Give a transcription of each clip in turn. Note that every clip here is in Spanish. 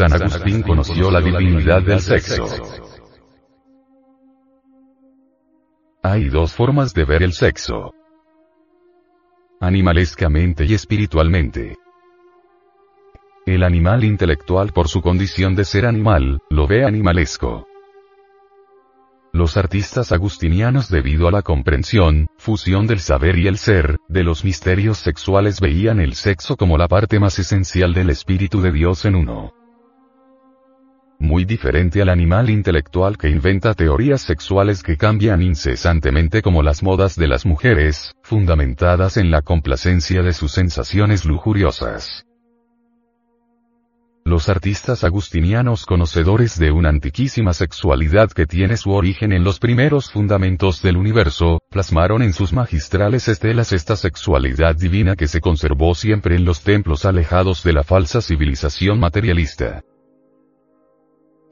San Agustín conoció la divinidad del sexo. Hay dos formas de ver el sexo. Animalescamente y espiritualmente. El animal intelectual por su condición de ser animal, lo ve animalesco. Los artistas agustinianos debido a la comprensión, fusión del saber y el ser, de los misterios sexuales veían el sexo como la parte más esencial del Espíritu de Dios en uno. Muy diferente al animal intelectual que inventa teorías sexuales que cambian incesantemente como las modas de las mujeres, fundamentadas en la complacencia de sus sensaciones lujuriosas. Los artistas agustinianos conocedores de una antiquísima sexualidad que tiene su origen en los primeros fundamentos del universo, plasmaron en sus magistrales estelas esta sexualidad divina que se conservó siempre en los templos alejados de la falsa civilización materialista.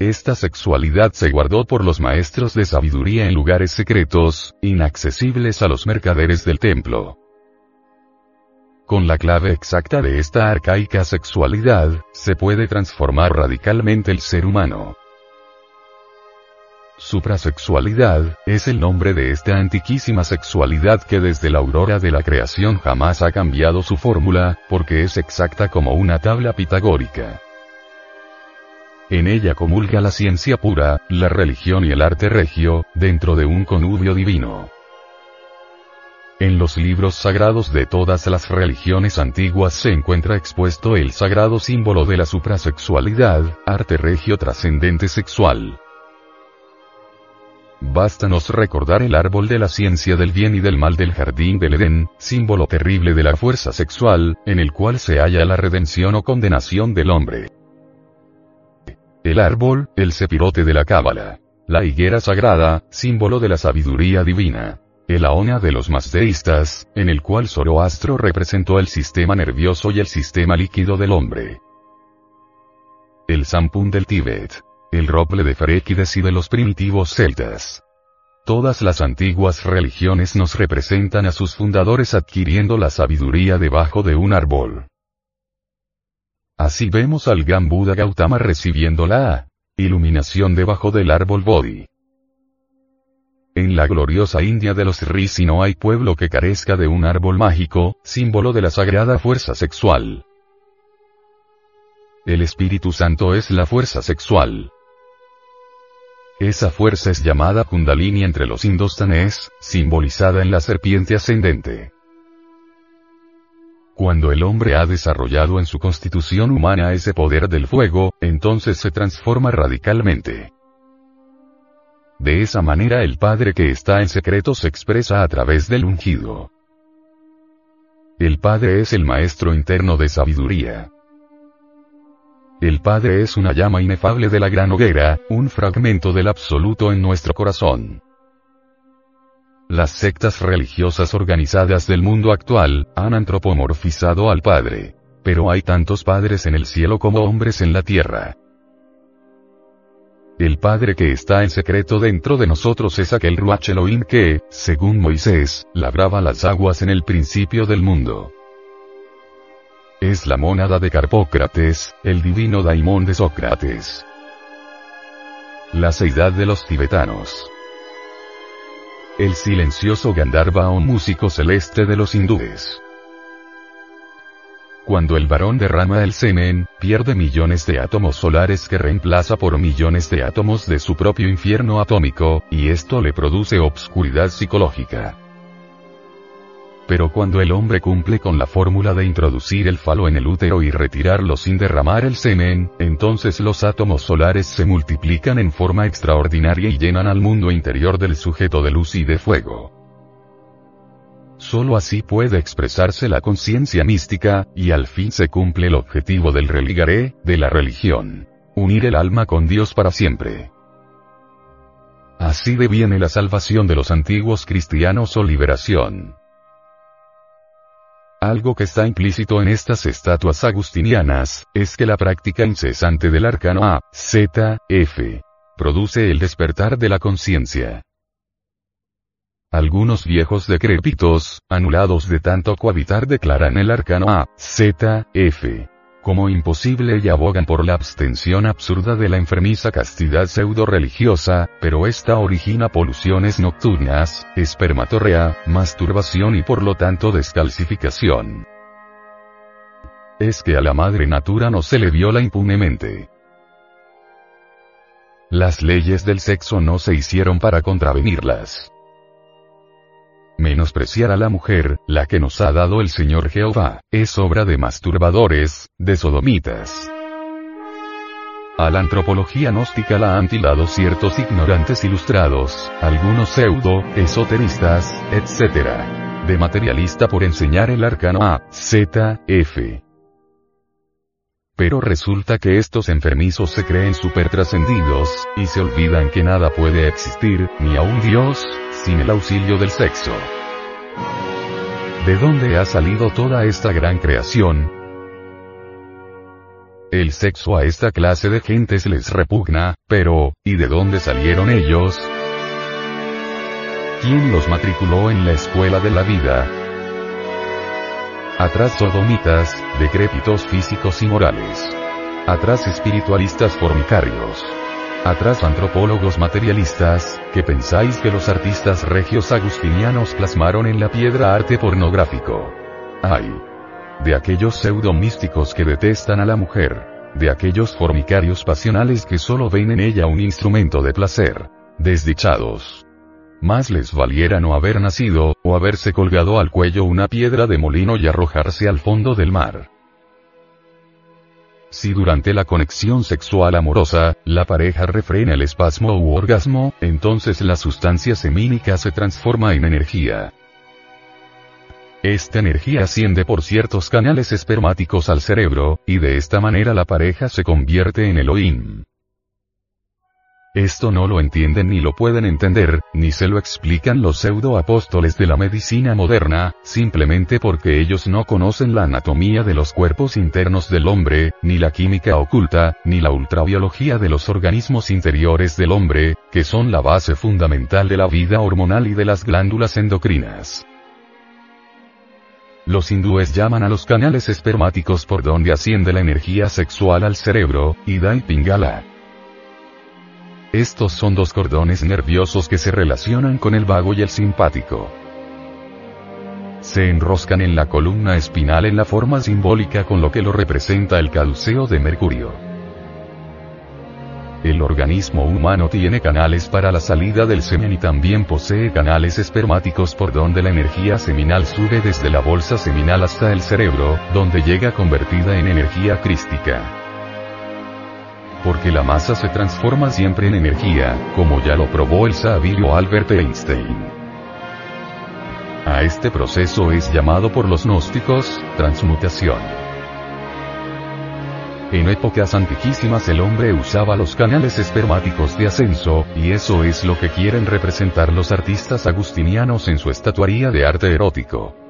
Esta sexualidad se guardó por los maestros de sabiduría en lugares secretos, inaccesibles a los mercaderes del templo. Con la clave exacta de esta arcaica sexualidad, se puede transformar radicalmente el ser humano. Suprasexualidad, es el nombre de esta antiquísima sexualidad que desde la aurora de la creación jamás ha cambiado su fórmula, porque es exacta como una tabla pitagórica. En ella comulga la ciencia pura, la religión y el arte regio, dentro de un conubio divino. En los libros sagrados de todas las religiones antiguas se encuentra expuesto el sagrado símbolo de la suprasexualidad, arte regio trascendente sexual. Bástanos recordar el árbol de la ciencia del bien y del mal del jardín del Edén, símbolo terrible de la fuerza sexual, en el cual se halla la redención o condenación del hombre. El árbol, el sepirote de la cábala. La higuera sagrada, símbolo de la sabiduría divina el Aona de los mazdeístas, en el cual Zoroastro representó el sistema nervioso y el sistema líquido del hombre. El Sampun del Tíbet. El roble de Feréquides y de los primitivos celtas. Todas las antiguas religiones nos representan a sus fundadores adquiriendo la sabiduría debajo de un árbol. Así vemos al Gan Buda Gautama recibiendo la iluminación debajo del árbol Bodhi. En la gloriosa India de los Risi no hay pueblo que carezca de un árbol mágico, símbolo de la sagrada fuerza sexual. El Espíritu Santo es la fuerza sexual. Esa fuerza es llamada Kundalini entre los indostanes, simbolizada en la serpiente ascendente. Cuando el hombre ha desarrollado en su constitución humana ese poder del fuego, entonces se transforma radicalmente. De esa manera el Padre que está en secreto se expresa a través del ungido. El Padre es el Maestro interno de sabiduría. El Padre es una llama inefable de la gran hoguera, un fragmento del absoluto en nuestro corazón. Las sectas religiosas organizadas del mundo actual, han antropomorfizado al Padre. Pero hay tantos padres en el cielo como hombres en la tierra. El Padre que está en secreto dentro de nosotros es aquel Ruach Elohim que, según Moisés, labraba las aguas en el principio del mundo. Es la mónada de Carpócrates, el divino daimón de Sócrates. La seidad de los tibetanos. El silencioso Gandharva o músico celeste de los hindúes. Cuando el varón derrama el semen, pierde millones de átomos solares que reemplaza por millones de átomos de su propio infierno atómico, y esto le produce obscuridad psicológica. Pero cuando el hombre cumple con la fórmula de introducir el falo en el útero y retirarlo sin derramar el semen, entonces los átomos solares se multiplican en forma extraordinaria y llenan al mundo interior del sujeto de luz y de fuego. Solo así puede expresarse la conciencia mística, y al fin se cumple el objetivo del religaré, de la religión. Unir el alma con Dios para siempre. Así deviene la salvación de los antiguos cristianos o liberación. Algo que está implícito en estas estatuas agustinianas, es que la práctica incesante del arcano A, Z, F, produce el despertar de la conciencia. Algunos viejos decrépitos, anulados de tanto cohabitar declaran el arcano A, Z, F. como imposible y abogan por la abstención absurda de la enfermiza castidad pseudo-religiosa, pero esta origina poluciones nocturnas, espermatorrea, masturbación y por lo tanto descalcificación. Es que a la madre natura no se le viola impunemente. Las leyes del sexo no se hicieron para contravenirlas. Menospreciar a la mujer, la que nos ha dado el Señor Jehová, es obra de masturbadores, de sodomitas. A la antropología gnóstica la han tilado ciertos ignorantes ilustrados, algunos pseudo, esoteristas, etc. De materialista por enseñar el arcano A, Z, F. Pero resulta que estos enfermizos se creen supertrascendidos, y se olvidan que nada puede existir, ni a un Dios, sin el auxilio del sexo. ¿De dónde ha salido toda esta gran creación? El sexo a esta clase de gentes les repugna, pero, ¿y de dónde salieron ellos? ¿Quién los matriculó en la escuela de la vida? Atrás sodomitas, decrépitos físicos y morales. Atrás espiritualistas formicarios. Atrás antropólogos materialistas, que pensáis que los artistas regios agustinianos plasmaron en la piedra arte pornográfico. Ay. De aquellos pseudo místicos que detestan a la mujer. De aquellos formicarios pasionales que solo ven en ella un instrumento de placer. Desdichados. Más les valiera no haber nacido, o haberse colgado al cuello una piedra de molino y arrojarse al fondo del mar. Si durante la conexión sexual amorosa, la pareja refrena el espasmo u orgasmo, entonces la sustancia semínica se transforma en energía. Esta energía asciende por ciertos canales espermáticos al cerebro, y de esta manera la pareja se convierte en Elohim. Esto no lo entienden ni lo pueden entender, ni se lo explican los pseudo-apóstoles de la medicina moderna, simplemente porque ellos no conocen la anatomía de los cuerpos internos del hombre, ni la química oculta, ni la ultrabiología de los organismos interiores del hombre, que son la base fundamental de la vida hormonal y de las glándulas endocrinas. Los hindúes llaman a los canales espermáticos por donde asciende la energía sexual al cerebro, Ida y Pingala. Estos son dos cordones nerviosos que se relacionan con el vago y el simpático. Se enroscan en la columna espinal en la forma simbólica con lo que lo representa el caduceo de Mercurio. El organismo humano tiene canales para la salida del semen y también posee canales espermáticos por donde la energía seminal sube desde la bolsa seminal hasta el cerebro, donde llega convertida en energía crística porque la masa se transforma siempre en energía, como ya lo probó el sabio Albert Einstein. A este proceso es llamado por los gnósticos, transmutación. En épocas antiquísimas el hombre usaba los canales espermáticos de ascenso, y eso es lo que quieren representar los artistas agustinianos en su estatuaría de arte erótico.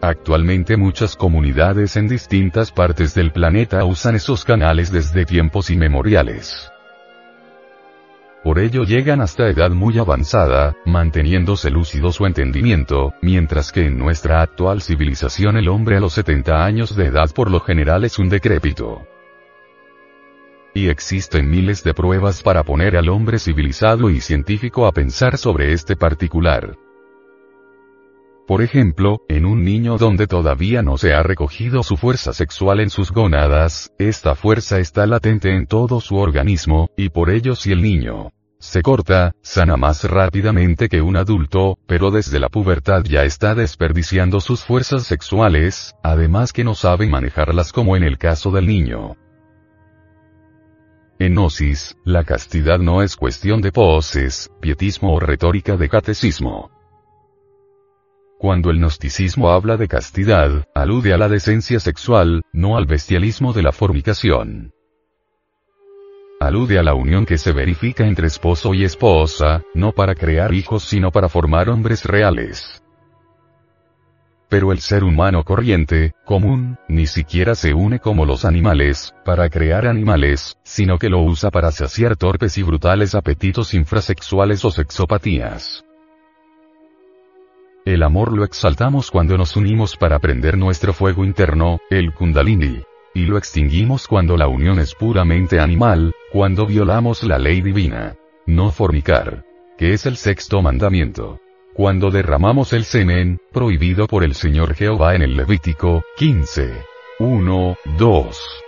Actualmente muchas comunidades en distintas partes del planeta usan esos canales desde tiempos inmemoriales. Por ello llegan hasta edad muy avanzada, manteniéndose lúcido su entendimiento, mientras que en nuestra actual civilización el hombre a los 70 años de edad por lo general es un decrépito. Y existen miles de pruebas para poner al hombre civilizado y científico a pensar sobre este particular. Por ejemplo, en un niño donde todavía no se ha recogido su fuerza sexual en sus gónadas, esta fuerza está latente en todo su organismo, y por ello si el niño se corta, sana más rápidamente que un adulto, pero desde la pubertad ya está desperdiciando sus fuerzas sexuales, además que no sabe manejarlas como en el caso del niño. En Gnosis, la castidad no es cuestión de poses, pietismo o retórica de catecismo. Cuando el gnosticismo habla de castidad, alude a la decencia sexual, no al bestialismo de la fornicación. Alude a la unión que se verifica entre esposo y esposa, no para crear hijos sino para formar hombres reales. Pero el ser humano corriente, común, ni siquiera se une como los animales, para crear animales, sino que lo usa para saciar torpes y brutales apetitos infrasexuales o sexopatías. El amor lo exaltamos cuando nos unimos para prender nuestro fuego interno, el kundalini. Y lo extinguimos cuando la unión es puramente animal, cuando violamos la ley divina. No fornicar. Que es el sexto mandamiento. Cuando derramamos el semen, prohibido por el Señor Jehová en el Levítico, 15. 1, 2.